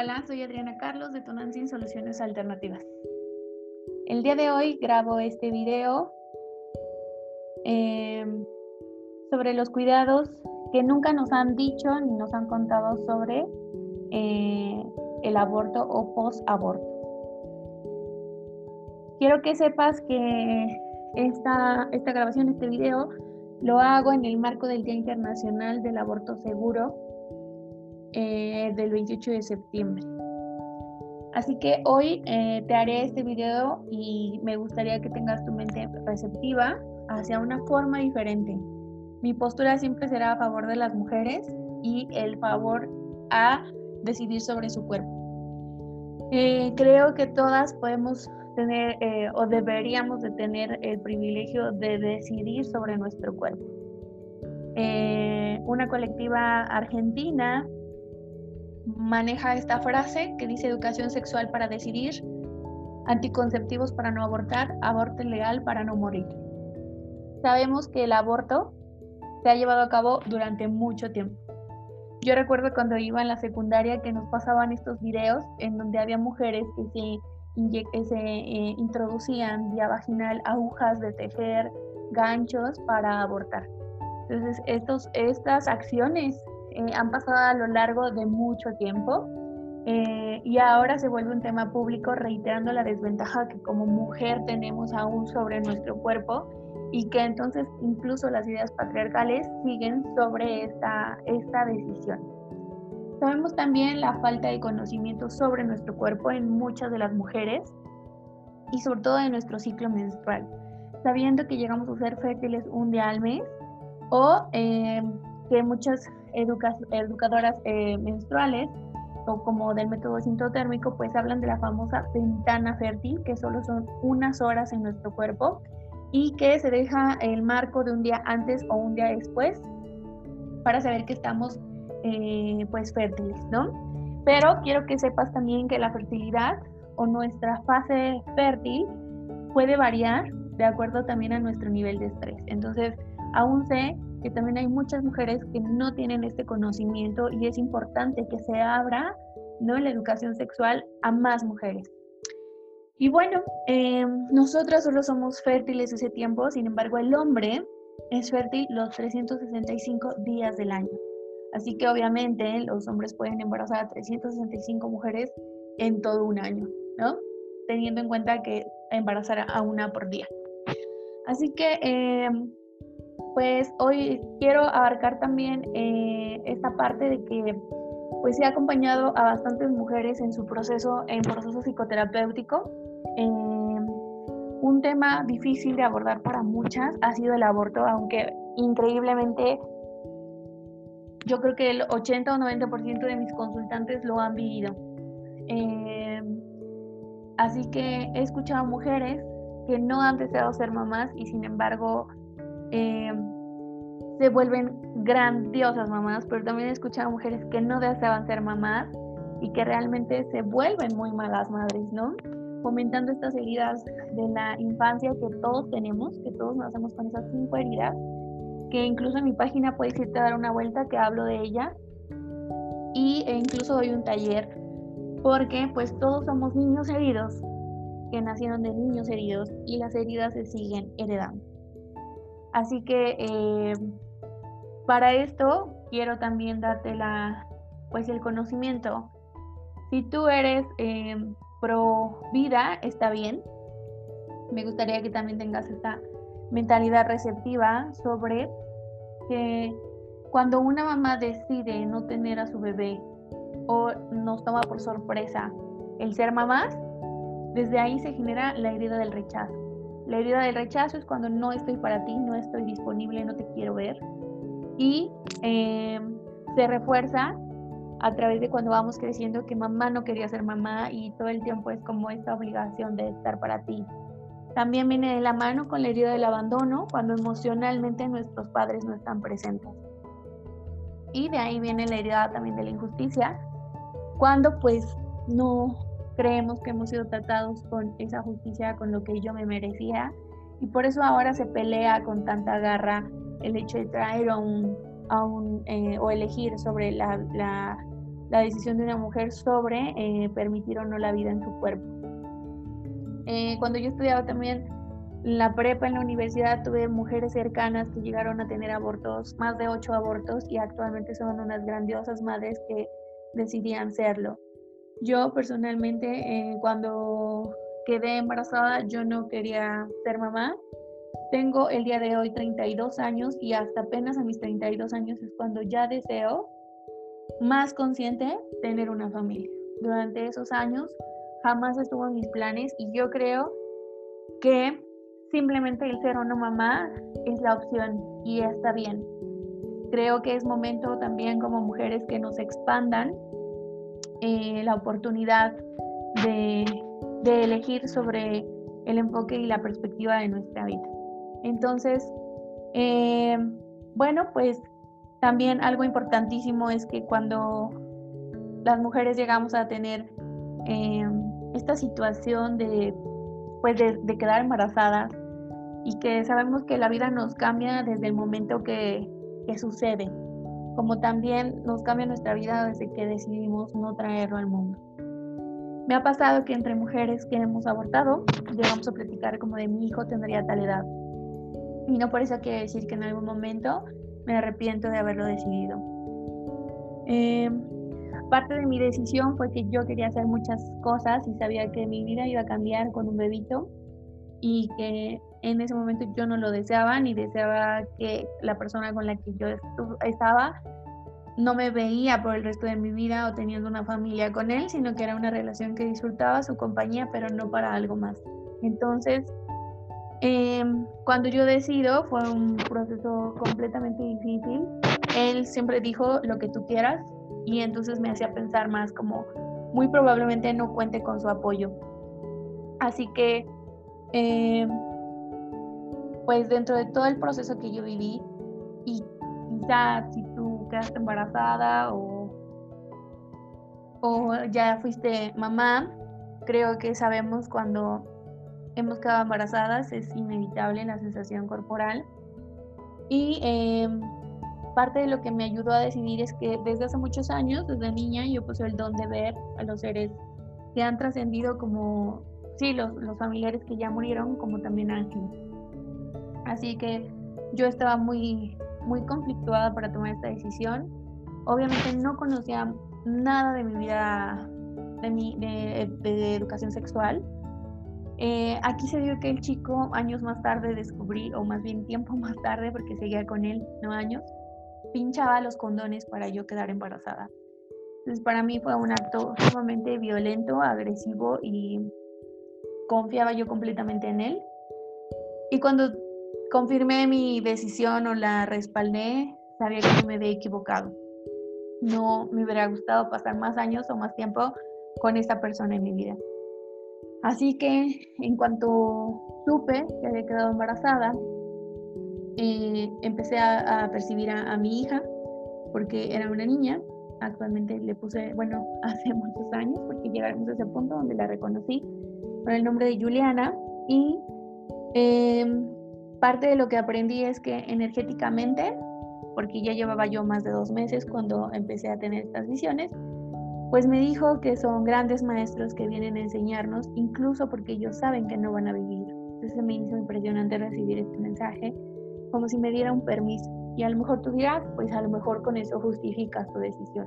Hola, soy Adriana Carlos de Tonantzin Soluciones Alternativas. El día de hoy grabo este video eh, sobre los cuidados que nunca nos han dicho ni nos han contado sobre eh, el aborto o post-aborto. Quiero que sepas que esta, esta grabación, este video, lo hago en el marco del Día Internacional del Aborto Seguro eh, del 28 de septiembre. Así que hoy eh, te haré este video y me gustaría que tengas tu mente receptiva hacia una forma diferente. Mi postura siempre será a favor de las mujeres y el favor a decidir sobre su cuerpo. Eh, creo que todas podemos tener o deberíamos de tener el privilegio de decidir sobre nuestro cuerpo. una colectiva argentina maneja esta frase que dice educación sexual para decidir, anticonceptivos para no abortar, aborto legal para no morir. Sabemos que el aborto se ha llevado a cabo durante mucho tiempo. Yo recuerdo cuando iba en la secundaria que nos pasaban estos videos en donde había mujeres que se, se eh, introducían vía vaginal agujas de tejer, ganchos para abortar. Entonces, estos, estas acciones eh, han pasado a lo largo de mucho tiempo eh, y ahora se vuelve un tema público reiterando la desventaja que como mujer tenemos aún sobre nuestro cuerpo y que entonces incluso las ideas patriarcales siguen sobre esta, esta decisión. Sabemos también la falta de conocimiento sobre nuestro cuerpo en muchas de las mujeres y sobre todo en nuestro ciclo menstrual, sabiendo que llegamos a ser fértiles un día al mes o eh, que muchas educadoras eh, menstruales o como del método sintotérmico, pues hablan de la famosa ventana fértil, que solo son unas horas en nuestro cuerpo y que se deja el marco de un día antes o un día después para saber que estamos eh, pues fértiles, ¿no? Pero quiero que sepas también que la fertilidad o nuestra fase fértil puede variar de acuerdo también a nuestro nivel de estrés. Entonces, aún sé que también hay muchas mujeres que no tienen este conocimiento y es importante que se abra ¿no? la educación sexual a más mujeres. Y bueno, eh, nosotras solo somos fértiles ese tiempo, sin embargo el hombre es fértil los 365 días del año. Así que obviamente los hombres pueden embarazar a 365 mujeres en todo un año, ¿no? Teniendo en cuenta que embarazar a una por día. Así que eh, pues hoy quiero abarcar también eh, esta parte de que pues he acompañado a bastantes mujeres en su proceso, en proceso psicoterapéutico. un tema difícil de abordar para muchas ha sido el aborto, aunque increíblemente yo creo que el 80 o 90% de mis consultantes lo han vivido. Eh, así que he escuchado mujeres que no han deseado ser mamás y sin embargo eh, se vuelven grandiosas mamás, pero también he escuchado mujeres que no deseaban ser mamás y que realmente se vuelven muy malas madres, ¿no? Fomentando estas heridas de la infancia que todos tenemos, que todos nacemos con esas cinco heridas, que incluso en mi página puedes irte a dar una vuelta que hablo de ella y e incluso doy un taller porque pues todos somos niños heridos que nacieron de niños heridos y las heridas se siguen heredando. Así que eh, para esto quiero también darte la, pues el conocimiento. Si tú eres eh, pro vida, está bien. Me gustaría que también tengas esta mentalidad receptiva sobre que cuando una mamá decide no tener a su bebé o nos toma por sorpresa el ser mamás, desde ahí se genera la herida del rechazo. La herida del rechazo es cuando no estoy para ti, no estoy disponible, no te quiero ver. Y em, se refuerza a través de cuando vamos creciendo que mamá no quería ser mamá y todo el tiempo es como esta obligación de estar para ti. También viene de la mano con la herida del abandono cuando emocionalmente nuestros padres no están presentes. Y de ahí viene la herida también de la injusticia cuando pues no creemos que hemos sido tratados con esa justicia, con lo que yo me merecía, y por eso ahora se pelea con tanta garra el hecho de traer a un, a eh, o elegir sobre la, la, la decisión de una mujer sobre eh, permitir o no la vida en su cuerpo. Eh, cuando yo estudiaba también la prepa en la universidad tuve mujeres cercanas que llegaron a tener abortos, más de ocho abortos, y actualmente son unas grandiosas madres que decidían serlo. Yo personalmente, eh, cuando quedé embarazada, yo no quería ser mamá. Tengo el día de hoy 32 años y hasta apenas a mis 32 años es cuando ya deseo más consciente tener una familia. Durante esos años jamás estuvo en mis planes y yo creo que simplemente el ser no mamá es la opción y está bien. Creo que es momento también como mujeres que nos expandan eh, la oportunidad de, elegir sobre el enfoque y la perspectiva de nuestra vida. Entonces, eh, bueno, pues también algo importantísimo es que cuando las mujeres llegamos a tener eh, esta situación de, pues de, quedar embarazadas, y que sabemos que la vida nos cambia desde el momento que, sucede, como también nos cambia nuestra vida desde que decidimos no traerlo al mundo. Me ha pasado que entre mujeres que hemos abortado, llegamos a platicar como de mi hijo tendría tal edad. Y no por eso quiere decir que en algún momento me arrepiento de haberlo decidido. Em, parte de mi decisión fue que yo quería hacer muchas cosas y sabía que mi vida iba a cambiar con un bebito y que en ese momento yo no lo deseaba ni deseaba que la persona con la que yo estaba no me veía por el resto de mi vida o teniendo una familia con él, sino que era una relación que disfrutaba su compañía, pero no para algo más. Entonces, em, cuando yo decido, fue un proceso completamente difícil. Él siempre dijo lo que tú quieras y entonces me hacía pensar más como muy probablemente no cuente con su apoyo. Así que eh, pues dentro de todo el proceso que yo viví, y quizá si tú quedaste embarazada o, o ya fuiste mamá, creo que sabemos cuando hemos quedado embarazadas es inevitable la sensación corporal. Y em, parte de lo que me ayudó a decidir es que desde hace muchos años, desde niña, yo puse el don de ver a los seres que han trascendido como sí, los, familiares que ya murieron, como también Ángel. Así que yo estaba muy, muy conflictuada para tomar esta decisión. Obviamente no conocía nada de mi vida de, mi, de, educación sexual. Eh, aquí se dio que el chico años más tarde descubrí, o más bien tiempo más tarde, porque seguía con él, no años, pinchaba los condones para yo quedar embarazada. Entonces para mí fue un acto sumamente violento, agresivo y confiaba yo completamente en él. Y cuando confirmé mi decisión o la respaldé, sabía que me había equivocado. No me hubiera gustado pasar más años o más tiempo con esta persona en mi vida. Así que en cuanto supe que había quedado embarazada, eh, empecé a, percibir a, a, mi hija, porque era una niña. Actualmente le puse, bueno, hace muchos años, porque llegamos a ese punto donde la reconocí con el nombre de Juliana y em, parte de lo que aprendí es que energéticamente, porque ya llevaba yo más de dos meses cuando empecé a tener estas visiones, pues me dijo que son grandes maestros que vienen a enseñarnos, incluso porque ellos saben que no van a vivir. Entonces me hizo impresionante recibir este mensaje, como si me diera un permiso. Y a lo mejor tú dirás, pues a lo mejor con eso justificas tu decisión.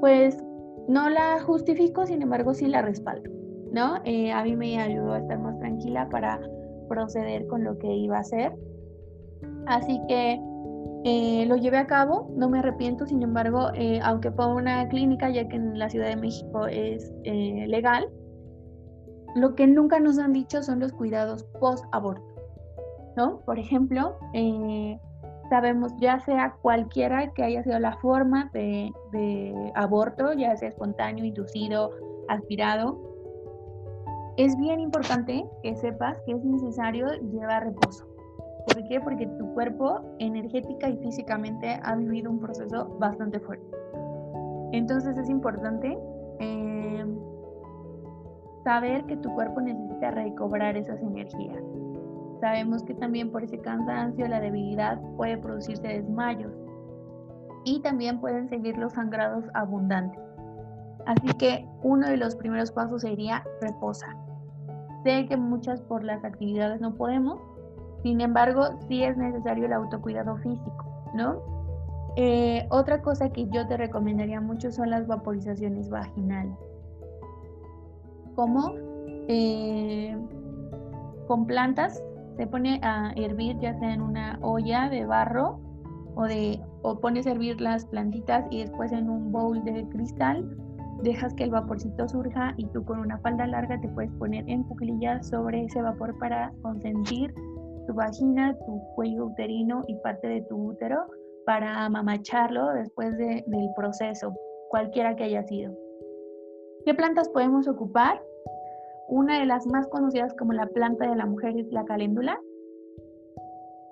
Pues no la justifico, sin embargo sí la respaldo. ¿no? Eh, a mí me ayudó a estar más tranquila para proceder con lo que iba a hacer. Así que eh, lo llevé a cabo, no me arrepiento, sin embargo, eh, aunque fue una clínica, ya que en la Ciudad de México es legal, lo que nunca nos han dicho son los cuidados post-aborto, ¿no? Por ejemplo, sabemos ya sea cualquiera que haya sido la forma de, de aborto, ya sea espontáneo, inducido, aspirado, es bien importante que sepas que es necesario llevar reposo. ¿Por qué? Porque tu cuerpo energética y físicamente ha vivido un proceso bastante fuerte. Entonces es importante em, saber que tu cuerpo necesita recobrar esas energías. Sabemos que también por ese cansancio, la debilidad puede producirse desmayos. y también pueden seguir los sangrados abundantes. Así que uno de los primeros pasos sería reposa. Sé que muchas por las actividades no podemos, sin embargo, sí es necesario el autocuidado físico, ¿no? Eh, otra cosa que yo te recomendaría mucho son las vaporizaciones vaginales. Como eh, con plantas se pone a hervir ya sea en una olla de barro o, de, o pones a hervir las plantitas y después en un bowl de cristal dejas que el vaporcito surja y tú con una falda larga te puedes poner en cuclillas sobre ese vapor para consentir tu vagina, tu cuello uterino y parte de tu útero para amamacharlo después del proceso, cualquiera que haya sido. ¿Qué plantas podemos ocupar? Una de las más conocidas como la planta de la mujer es la caléndula,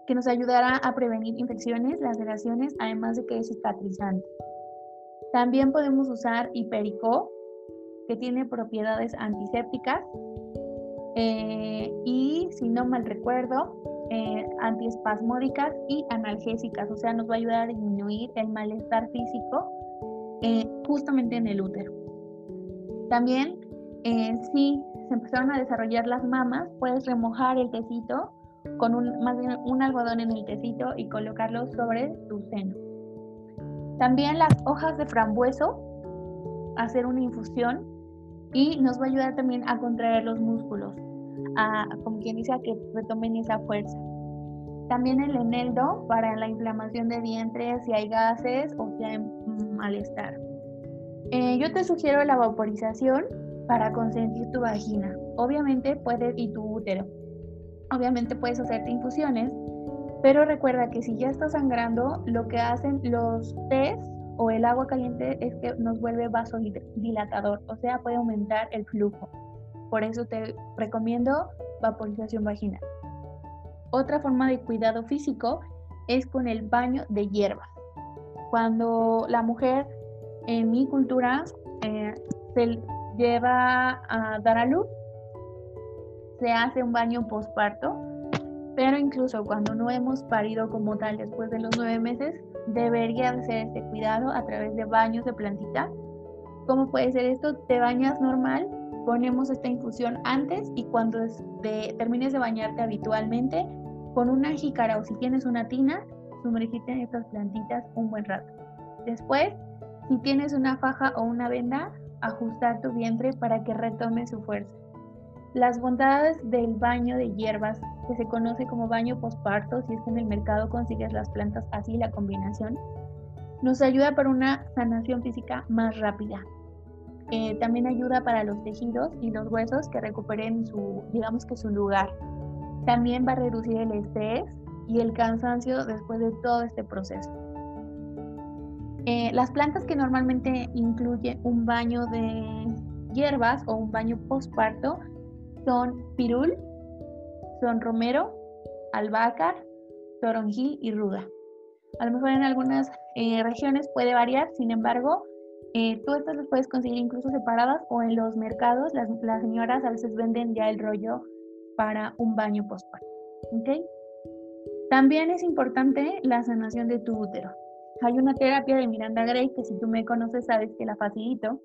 que nos ayudará a prevenir infecciones, laceraciones, además de que es cicatrizante. También podemos usar hipericó, que tiene propiedades antisépticas eh, y, si no mal recuerdo, eh, antiespasmódicas y analgésicas, o sea, nos va a ayudar a disminuir el malestar físico eh, justamente en el útero. También, si se empezaron a desarrollar las mamas, puedes remojar el tecito con un, más bien un algodón en el tecito y colocarlo sobre tu seno. También las hojas de frambueso, hacer una infusión y nos va a ayudar también a contraer los músculos, a, como quien dice, a que retomen esa fuerza. También el eneldo para la inflamación de vientre, si hay gases o si hay malestar. Eh, yo te sugiero la vaporización para consentir tu vagina. Obviamente puedes, y tu útero. Obviamente puedes hacerte infusiones pero recuerda que si ya está sangrando, lo que hacen los tés o el agua caliente es que nos vuelve vasodilatador, o sea, puede aumentar el flujo. Por eso te recomiendo vaporización vaginal. Otra forma de cuidado físico es con el baño de hierbas. Cuando la mujer en mi cultura eh, se lleva a dar a luz, se hace un baño postparto pero incluso cuando no hemos parido como tal después de los nueve meses, debería de ser este cuidado a través de baños de plantita. ¿Cómo puede ser esto? Te bañas normal, ponemos esta infusión antes y cuando termines de bañarte habitualmente, con una jícara o si tienes una tina, sumergite en estas plantitas un buen rato. Después, si tienes una faja o una venda, ajustar tu vientre para que retome su fuerza. Las bondades del baño de hierbas, que se conoce como baño posparto, si es que en el mercado consigues las plantas así, la combinación, nos ayuda para una sanación física más rápida. Eh, también ayuda para los tejidos y los huesos que recuperen su, digamos que su lugar. También va a reducir el estrés y el cansancio después de todo este proceso. Eh, las plantas que normalmente incluyen un baño de hierbas o un baño posparto son pirul, son romero, albácar, toronjil y ruda. A lo mejor en algunas eh, regiones puede variar, sin embargo, eh, tú estas las puedes conseguir incluso separadas o en los mercados las, señoras a veces venden ya el rollo para un baño postparto. ¿okay? También es importante la sanación de tu útero. Hay una terapia de Miranda Gray que si tú me conoces sabes que la facilito,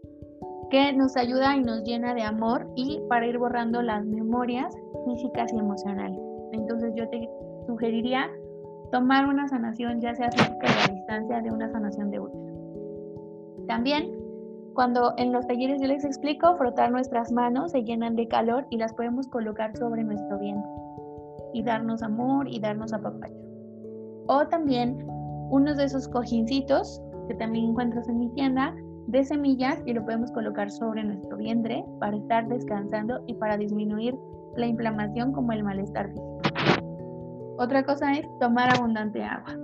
que nos ayuda y nos llena de amor y para ir borrando las memorias físicas y emocionales. Entonces yo te sugeriría tomar una sanación, ya sea física o a distancia, de una sanación de útero. También, cuando en los talleres yo les explico, frotar nuestras manos se llenan de calor y las podemos colocar sobre nuestro vientre y darnos amor y darnos apapacho. O también unos de esos cojincitos que también encuentras en mi tienda, de semillas y lo podemos colocar sobre nuestro vientre para estar descansando y para disminuir la inflamación como el malestar físico. Otra cosa es tomar abundante agua,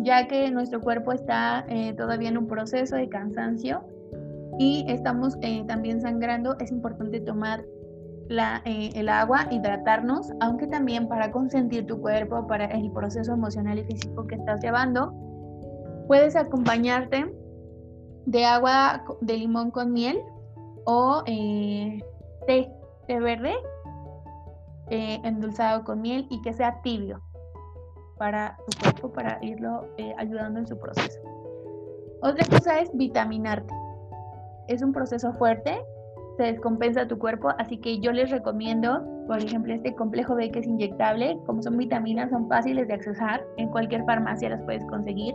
ya que nuestro cuerpo está eh, todavía en un proceso de cansancio y estamos eh, también sangrando, es importante tomar la, eh, el agua, hidratarnos, aunque también para consentir tu cuerpo, para el proceso emocional y físico que estás llevando, puedes acompañarte de agua de limón con miel o eh, té, té verde eh, endulzado con miel y que sea tibio para tu cuerpo, para irlo eh, ayudando en su proceso. Otra cosa es vitaminarte. Es un proceso fuerte, se descompensa tu cuerpo, así que yo les recomiendo, por ejemplo, este complejo B que es inyectable, como son vitaminas, son fáciles de accesar, en cualquier farmacia las puedes conseguir.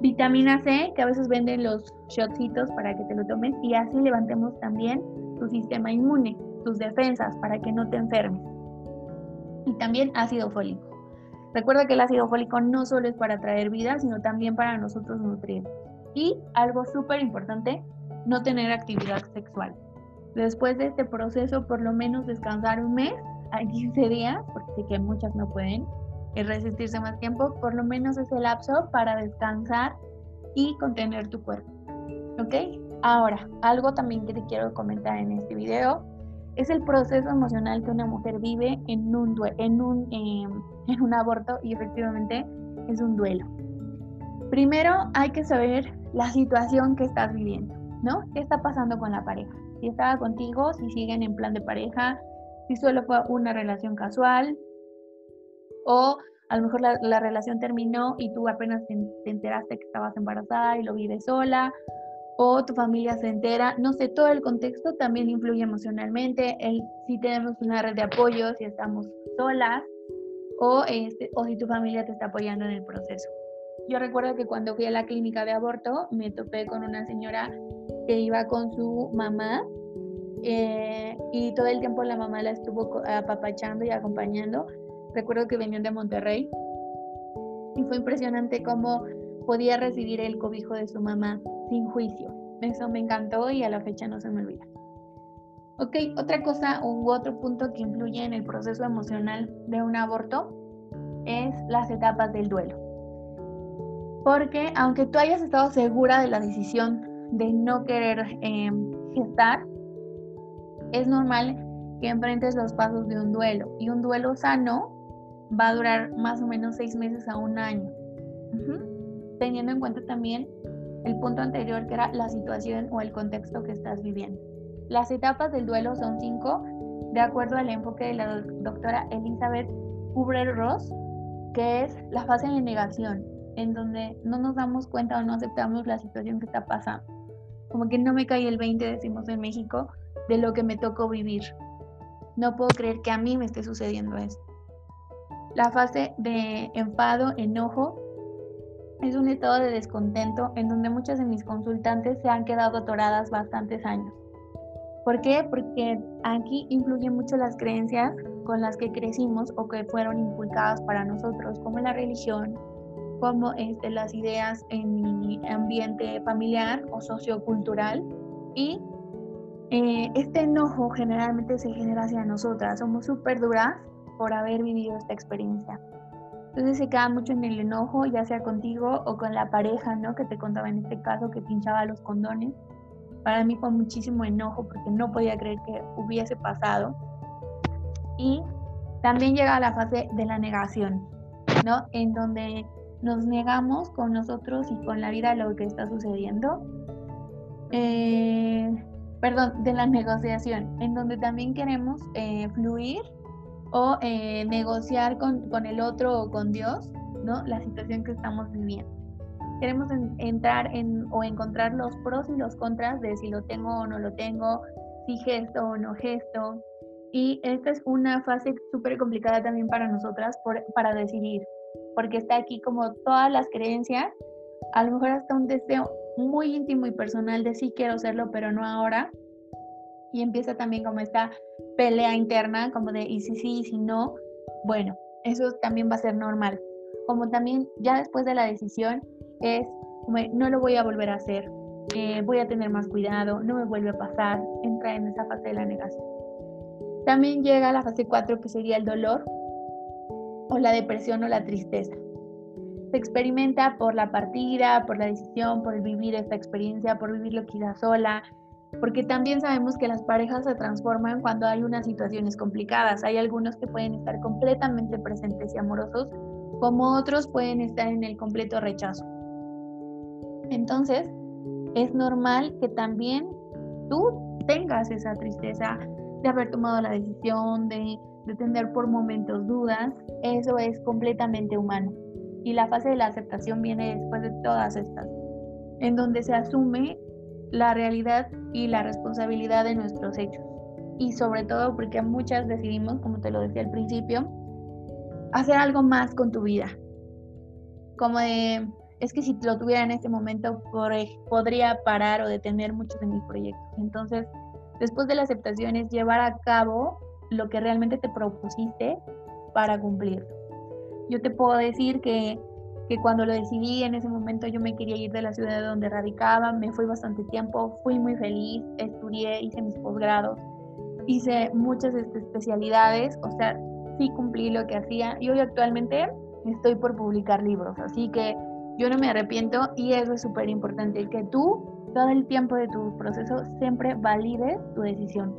Vitamina C, que a veces venden los shotcitos para que te lo tomes y así levantemos también tu sistema inmune, tus defensas para que no te enfermes. Y también ácido fólico. Recuerda que el ácido fólico no solo es para traer vida, sino también para nosotros nutrir. Y algo súper importante, no tener actividad sexual. Después de este proceso, por lo menos descansar un mes a 15 días, porque sé que muchas no pueden resistirse más tiempo, por lo menos ese lapso para descansar y contener tu cuerpo. ¿Ok? Ahora, algo también que te quiero comentar en este video es el proceso emocional que una mujer vive en un, en un, em, en un aborto y efectivamente es un duelo. Primero hay que saber la situación que estás viviendo, ¿no? ¿Qué está pasando con la pareja? Si estaba contigo, si siguen en plan de pareja, si solo fue una relación casual o a lo mejor la, relación terminó y tú apenas te, te enteraste que estabas embarazada y lo vives sola o tu familia se entera, no sé, todo el contexto también influye emocionalmente, el, si tenemos una red de apoyo, si estamos solas, o, este, o si tu familia te está apoyando en el proceso. Yo recuerdo que cuando fui a la clínica de aborto, me topé con una señora que iba con su mamá eh, y todo el tiempo la mamá la estuvo apapachando y acompañando. Recuerdo que venían de Monterrey y fue impresionante cómo podía recibir el cobijo de su mamá sin juicio. Eso me encantó y a la fecha no se me olvida. Ok, otra cosa u otro punto que influye en el proceso emocional de un aborto es las etapas del duelo. Porque aunque tú hayas estado segura de la decisión de no querer em, gestar, es normal que enfrentes los pasos de un duelo. Y un duelo sano va a durar más o menos seis meses a un año. Teniendo en cuenta también el punto anterior que era la situación o el contexto que estás viviendo. Las etapas del duelo son cinco, de acuerdo al enfoque de la doctora Elizabeth Kubler-Ross, que es la fase de negación, en donde no nos damos cuenta o no aceptamos la situación que está pasando. Como que no me cae el 20, decimos en México, de lo que me tocó vivir. No puedo creer que a mí me esté sucediendo esto. La fase de enfado, enojo, es un estado de descontento en donde muchas de mis consultantes se han quedado atoradas bastantes años. ¿Por qué? Porque aquí influyen mucho las creencias con las que crecimos o que fueron inculcadas para nosotros, como la religión, como este, las ideas en mi ambiente familiar o sociocultural. Y eh, este enojo generalmente se genera hacia nosotras. Somos súper duras por haber vivido esta experiencia. Entonces se queda mucho en el enojo, ya sea contigo o con la pareja, ¿no? Que te contaba en este caso que pinchaba los condones. Para mí fue muchísimo enojo porque no podía creer que hubiese pasado. Y también llega la fase de la negación, ¿no? En donde nos negamos con nosotros y con la vida lo que está sucediendo. Eh, perdón, de la negociación, en donde también queremos eh, fluir o eh, negociar con, con, el otro o con Dios, ¿no? La situación que estamos viviendo. Queremos entrar en o encontrar los pros y los contras de si lo tengo o no lo tengo, si gesto o no gesto. Y esta es una fase súper complicada también para nosotras por, para decidir, porque está aquí como todas las creencias, a lo mejor hasta un deseo muy íntimo y personal de sí quiero serlo, pero no ahora, y empieza también como esta pelea interna, como de y si sí, y si no, bueno, eso también va a ser normal. Como también ya después de la decisión es, como, no lo voy a volver a hacer, eh, voy a tener más cuidado, no me vuelve a pasar, entra en esa fase de la negación. También llega la fase 4 que sería el dolor o la depresión o la tristeza. Se experimenta por la partida, por la decisión, por vivir esta experiencia, por vivirlo quizás sola, porque también sabemos que las parejas se transforman cuando hay unas situaciones complicadas. Hay algunos que pueden estar completamente presentes y amorosos, como otros pueden estar en el completo rechazo. Entonces, es normal que también tú tengas esa tristeza de haber tomado la decisión, de, de tener por momentos dudas. Eso es completamente humano. Y la fase de la aceptación viene después de todas estas en donde se asume la realidad y la responsabilidad de nuestros hechos. Y sobre todo porque muchas decidimos, como te lo decía al principio, hacer algo más con tu vida. Como de, es que si lo tuviera en este momento podría parar o detener muchos de mis proyectos. Entonces, después de la aceptación es llevar a cabo lo que realmente te propusiste para cumplirlo. Yo te puedo decir que, que cuando lo decidí en ese momento yo me quería ir de la ciudad donde radicaba, me fui bastante tiempo, fui muy feliz, estudié, hice mis posgrados, hice muchas este, especialidades, o sea, sí cumplí lo que hacía y hoy actualmente estoy por publicar libros, así que yo no me arrepiento y eso es súper importante, que tú todo el tiempo de tu proceso siempre valides tu decisión,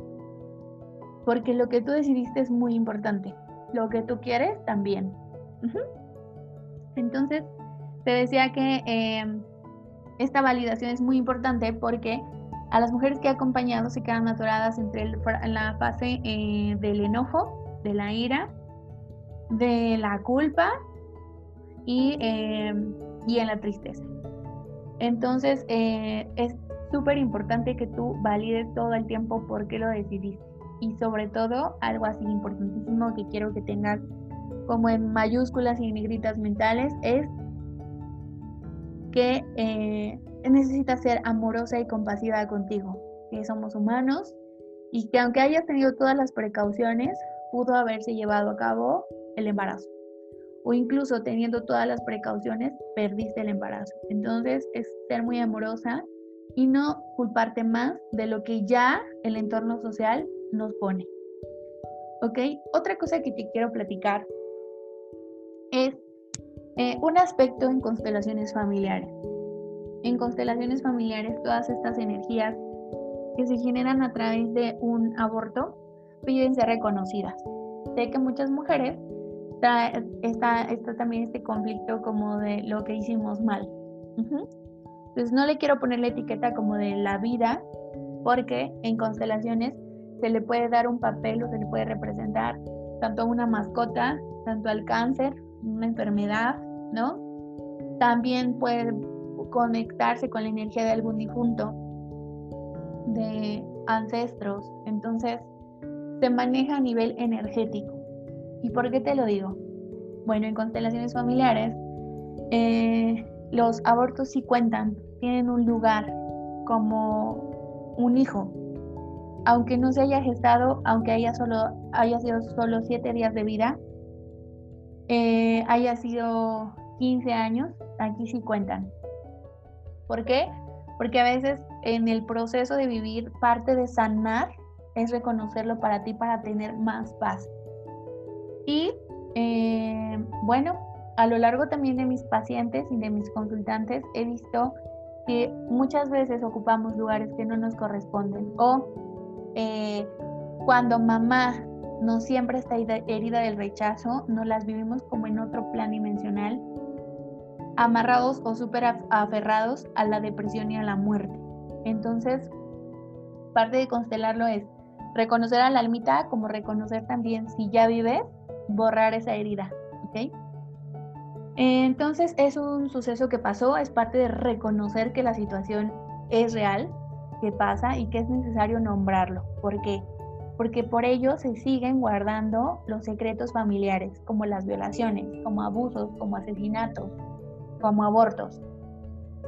porque lo que tú decidiste es muy importante, lo que tú quieres también. Entonces, te decía que em, esta validación es muy importante porque a las mujeres que he acompañado se quedan atoradas entre la fase eh, del enojo, de la ira, de la culpa y, em, y en la tristeza. Entonces, eh, es súper importante que tú valides todo el tiempo por qué lo decidiste. Y sobre todo, algo así importantísimo que quiero que tengas como en mayúsculas y negritas mentales, es que eh, necesitas ser amorosa y compasiva contigo, que somos humanos y que aunque hayas tenido todas las precauciones, pudo haberse llevado a cabo el embarazo. O incluso teniendo todas las precauciones, perdiste el embarazo. Entonces es ser muy amorosa y no culparte más de lo que ya el entorno social nos pone. ¿Ok? Otra cosa que te quiero platicar es eh, un aspecto en constelaciones familiares. En constelaciones familiares, todas estas energías que se generan a través de un aborto piden ser reconocidas. Sé que muchas mujeres está, está, también este conflicto como de lo que hicimos mal. Entonces no le quiero poner la etiqueta como de la vida, porque en constelaciones se le puede dar un papel o se le puede representar tanto a una mascota, tanto al cáncer, una enfermedad, ¿no? También puede conectarse con la energía de algún difunto, de ancestros. Entonces, se maneja a nivel energético. ¿Y por qué te lo digo? Bueno, en constelaciones familiares, eh, los abortos sí cuentan, tienen un lugar como un hijo. Aunque no se haya gestado, aunque haya, solo, haya sido solo siete días de vida, eh, haya sido 15 años, aquí sí cuentan. ¿Por qué? Porque a veces en el proceso de vivir, parte de sanar es reconocerlo para ti para tener más paz. Y eh, bueno, a lo largo también de mis pacientes y de mis consultantes he visto que muchas veces ocupamos lugares que no nos corresponden o eh, cuando mamá no siempre está herida del rechazo, no las vivimos como en otro plan dimensional, amarrados o súper aferrados a la depresión y a la muerte. Entonces, parte de constelarlo es reconocer a la almita como reconocer también si ya vives, borrar esa herida, ¿ok? Entonces es un suceso que pasó, es parte de reconocer que la situación es real, que pasa y que es necesario nombrarlo. ¿Por qué? Porque por ello se siguen guardando los secretos familiares, como las violaciones, como abusos, como asesinatos, como abortos.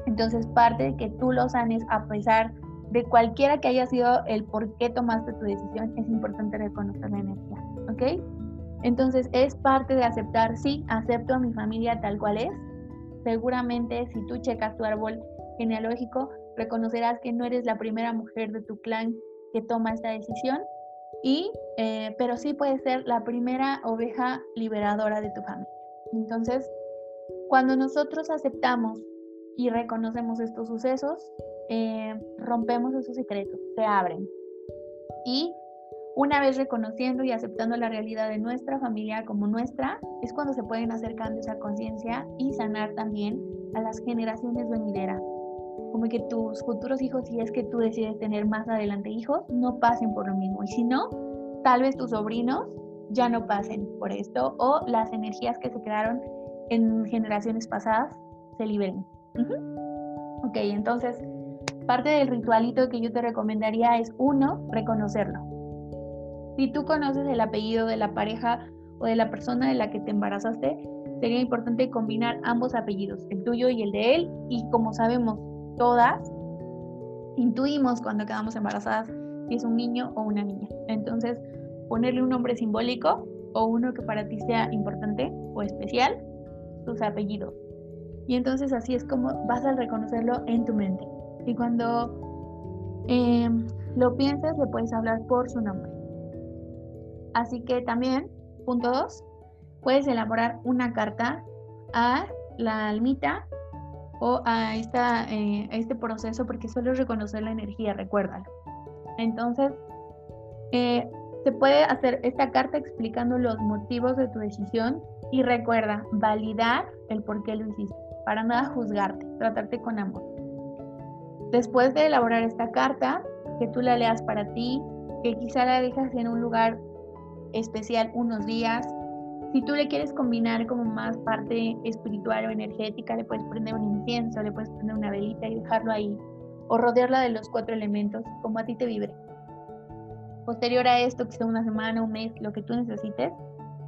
Entonces, parte de que tú lo sanes a pesar de cualquiera que haya sido el por qué tomaste tu decisión, es importante reconocer la energía, ¿ok? Entonces, es parte de aceptar, sí, acepto a mi familia tal cual es. Seguramente, si tú checas tu árbol genealógico, reconocerás que no eres la primera mujer de tu clan que toma esta decisión y, eh, pero sí puede ser la primera oveja liberadora de tu familia. Entonces, cuando nosotros aceptamos y reconocemos estos sucesos, eh, rompemos esos secretos, se abren. Y una vez reconociendo y aceptando la realidad de nuestra familia como nuestra, es cuando se pueden hacer cambios a conciencia y sanar también a las generaciones venideras como que tus futuros hijos, si es que tú decides tener más adelante hijos, no pasen por lo mismo. Y si no, tal vez tus sobrinos ya no pasen por esto o las energías que se crearon en generaciones pasadas se liberen. ¿Ok? Ok, entonces parte del ritualito que yo te recomendaría es uno, reconocerlo. Si tú conoces el apellido de la pareja o de la persona de la que te embarazaste, sería importante combinar ambos apellidos, el tuyo y el de él. Y como sabemos todas, intuimos cuando quedamos embarazadas si es un niño o una niña. Entonces, ponerle un nombre simbólico o uno que para ti sea importante o especial, tus apellidos. Y entonces así es como vas a reconocerlo en tu mente. Y cuando em, lo pienses, le puedes hablar por su nombre. Así que también, punto dos, puedes elaborar una carta a la almita o eh, a este proceso porque solo reconocer la energía, recuérdalo. Entonces, eh, se puede hacer esta carta explicando los motivos de tu decisión y recuerda validar el por qué lo hiciste, para nada juzgarte, tratarte con amor. Después de elaborar esta carta, que tú la leas para ti, que quizá la dejas en un lugar especial unos días. Si tú le quieres combinar como más parte espiritual o energética, le puedes prender un incienso, le puedes prender una velita y dejarlo ahí, o rodearla de los cuatro elementos, como a ti te vibre. Posterior a esto, que sea una semana, un mes, lo que tú necesites,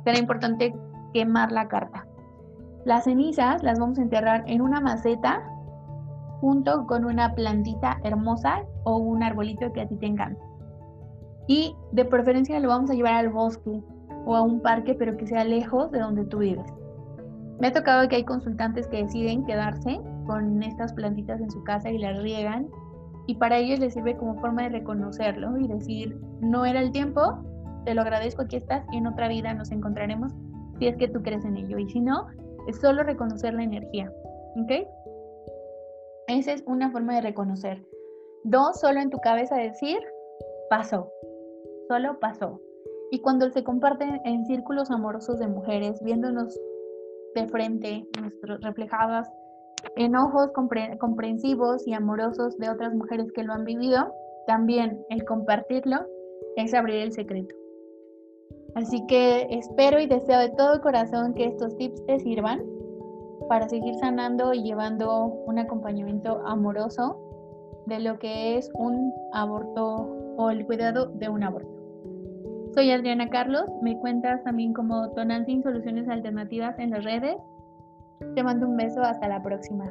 será importante quemar la carta. Las cenizas las vamos a enterrar en una maceta junto con una plantita hermosa o un arbolito que a ti te encante. Y de preferencia lo vamos a llevar al bosque o a un parque, pero que sea lejos de donde tú vives. Me ha tocado que hay consultantes que deciden quedarse con estas plantitas en su casa y las riegan y para ellos les sirve como forma de reconocerlo y decir, no era el tiempo, te lo agradezco, aquí estás y en otra vida nos encontraremos si es que tú crees en ello y si no, es solo reconocer la energía, ¿ok? Esa es una forma de reconocer. Dos, solo en tu cabeza decir, pasó, solo pasó. Y cuando se comparten en círculos amorosos de mujeres, viéndonos de frente, nuestros reflejadas enojos comprensivos y amorosos de otras mujeres que lo han vivido, también el compartirlo es abrir el secreto. Así que espero y deseo de todo corazón que estos tips te sirvan para seguir sanando y llevando un acompañamiento amoroso de lo que es un aborto o el cuidado de un aborto. Soy Adriana Carlos, me cuentas también como Tonantin Soluciones Alternativas en las redes. Te mando un beso, hasta la próxima.